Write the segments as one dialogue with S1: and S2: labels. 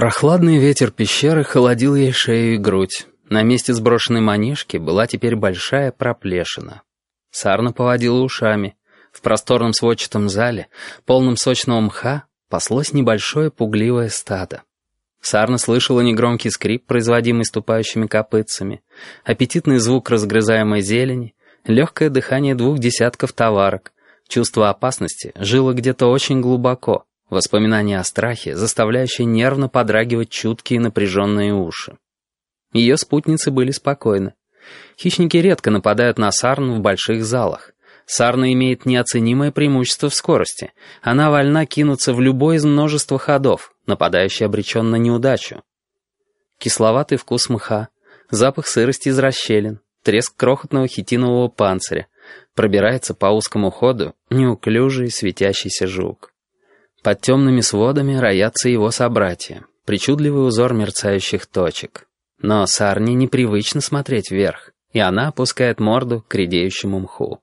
S1: Прохладный ветер пещеры холодил ей шею и грудь. На месте сброшенной манишки была теперь большая проплешина. Сарна поводила ушами. В просторном сводчатом зале, полном сочного мха, паслось небольшое пугливое стадо. Сарна слышала негромкий скрип, производимый ступающими копытцами, аппетитный звук разгрызаемой зелени, легкое дыхание двух десятков товарок. Чувство опасности жило где-то очень глубоко, воспоминание о страхе, заставляющее нервно подрагивать чуткие напряженные уши. Ее спутницы были спокойны. Хищники редко нападают на сарн в больших залах. Сарна имеет неоценимое преимущество в скорости. Она вольна кинуться в любой из множества ходов, нападающий обречен на неудачу. Кисловатый вкус мха, запах сырости из расщелин, треск крохотного хитинового панциря, пробирается по узкому ходу неуклюжий светящийся жук. Под темными сводами роятся его собратья, причудливый узор мерцающих точек. Но Сарне непривычно смотреть вверх, и она опускает морду к редеющему мху.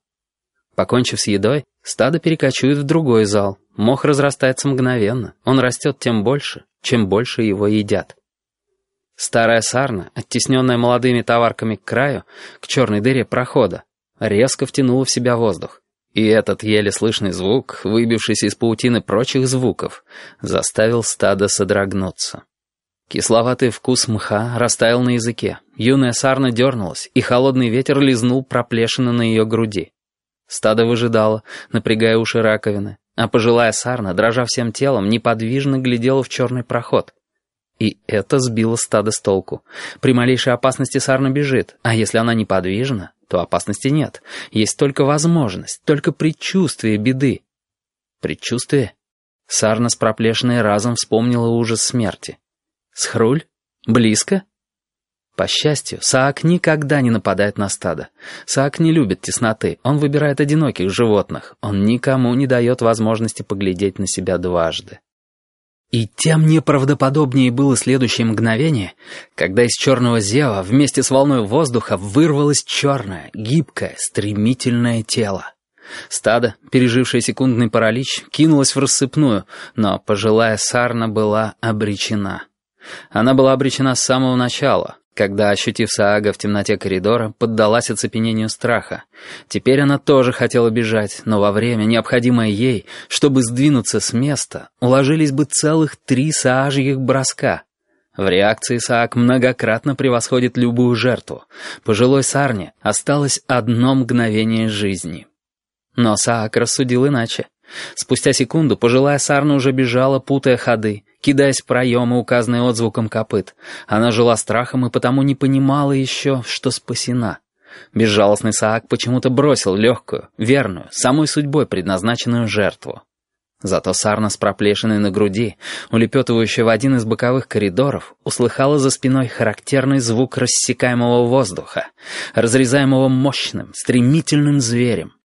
S1: Покончив с едой, стадо перекочует в другой зал. Мох разрастается мгновенно, он растет тем больше, чем больше его едят. Старая сарна, оттесненная молодыми товарками к краю, к черной дыре прохода, резко втянула в себя воздух. И этот еле слышный звук, выбившийся из паутины прочих звуков, заставил стадо содрогнуться. Кисловатый вкус мха растаял на языке. Юная сарна дернулась, и холодный ветер лизнул проплешины на ее груди. Стадо выжидало, напрягая уши раковины, а пожилая сарна, дрожа всем телом, неподвижно глядела в черный проход. И это сбило стадо с толку. При малейшей опасности сарна бежит, а если она неподвижна, то опасности нет. Есть только возможность, только предчувствие беды. Предчувствие? Сарна с проплешиной разом вспомнила ужас смерти. Схруль? Близко? По счастью, Саак никогда не нападает на стадо. Саак не любит тесноты, он выбирает одиноких животных. Он никому не дает возможности поглядеть на себя дважды. И тем неправдоподобнее было следующее мгновение, когда из черного зева вместе с волной воздуха вырвалось черное, гибкое, стремительное тело. Стадо, пережившее секундный паралич, кинулось в рассыпную, но пожилая сарна была обречена. Она была обречена с самого начала, когда, ощутив Саага в темноте коридора, поддалась оцепенению страха. Теперь она тоже хотела бежать, но во время, необходимое ей, чтобы сдвинуться с места, уложились бы целых три саажьих броска. В реакции Саак многократно превосходит любую жертву. Пожилой Сарне осталось одно мгновение жизни. Но Саак рассудил иначе. Спустя секунду пожилая Сарна уже бежала, путая ходы, кидаясь в проемы, указанные отзвуком копыт. Она жила страхом и потому не понимала еще, что спасена. Безжалостный Саак почему-то бросил легкую, верную, самой судьбой предназначенную жертву. Зато Сарна с проплешиной на груди, улепетывающая в один из боковых коридоров, услыхала за спиной характерный звук рассекаемого воздуха, разрезаемого мощным, стремительным зверем.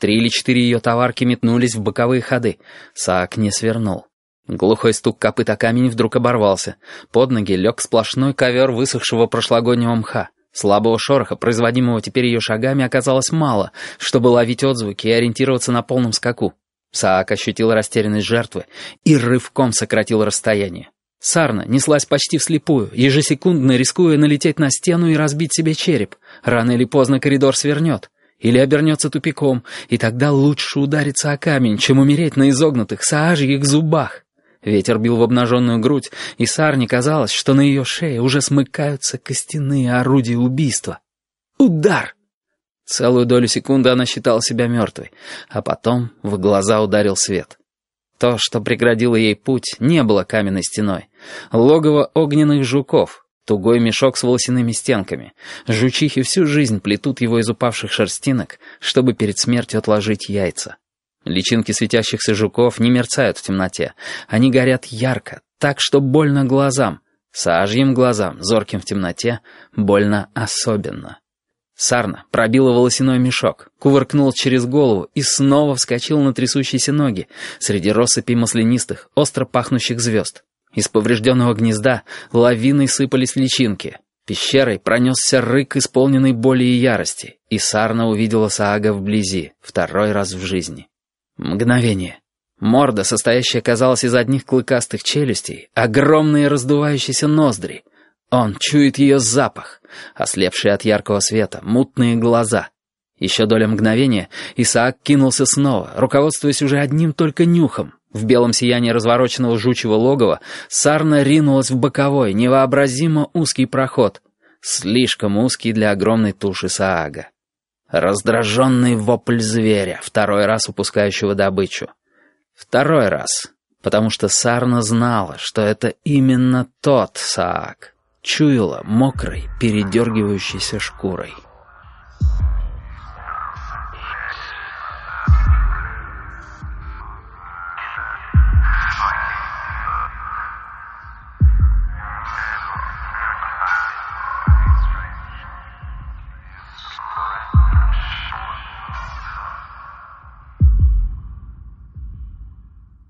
S1: Три или четыре ее товарки метнулись в боковые ходы. Саак не свернул. Глухой стук копыта камень вдруг оборвался. Под ноги лег сплошной ковер высохшего прошлогоднего мха. Слабого шороха, производимого теперь ее шагами, оказалось мало, чтобы ловить отзвуки и ориентироваться на полном скаку. Саак ощутил растерянность жертвы и рывком сократил расстояние. Сарна неслась почти вслепую, ежесекундно рискуя налететь на стену и разбить себе череп. Рано или поздно коридор свернет или обернется тупиком, и тогда лучше удариться о камень, чем умереть на изогнутых саажьих зубах. Ветер бил в обнаженную грудь, и Сарне казалось, что на ее шее уже смыкаются костяные орудия убийства. Удар! Целую долю секунды она считала себя мертвой, а потом в глаза ударил свет. То, что преградило ей путь, не было каменной стеной. Логово огненных жуков — Тугой мешок с волосяными стенками. Жучихи всю жизнь плетут его из упавших шерстинок, чтобы перед смертью отложить яйца. Личинки светящихся жуков не мерцают в темноте. Они горят ярко, так что больно глазам. Сажьим глазам, зорким в темноте, больно особенно. Сарна пробила волосяной мешок, кувыркнул через голову и снова вскочил на трясущиеся ноги среди россыпей маслянистых, остро пахнущих звезд. Из поврежденного гнезда лавиной сыпались личинки. Пещерой пронесся рык, исполненный боли и ярости, и Сарна увидела Саага вблизи, второй раз в жизни. Мгновение. Морда, состоящая, казалось, из одних клыкастых челюстей, огромные раздувающиеся ноздри. Он чует ее запах, ослепшие от яркого света, мутные глаза. Еще доля мгновения Исаак кинулся снова, руководствуясь уже одним только нюхом. В белом сиянии развороченного жучьего логова Сарна ринулась в боковой, невообразимо узкий проход. Слишком узкий для огромной туши Саага. Раздраженный вопль зверя, второй раз упускающего добычу. Второй раз, потому что Сарна знала, что это именно тот Саак. Чуяла мокрой, передергивающейся шкурой.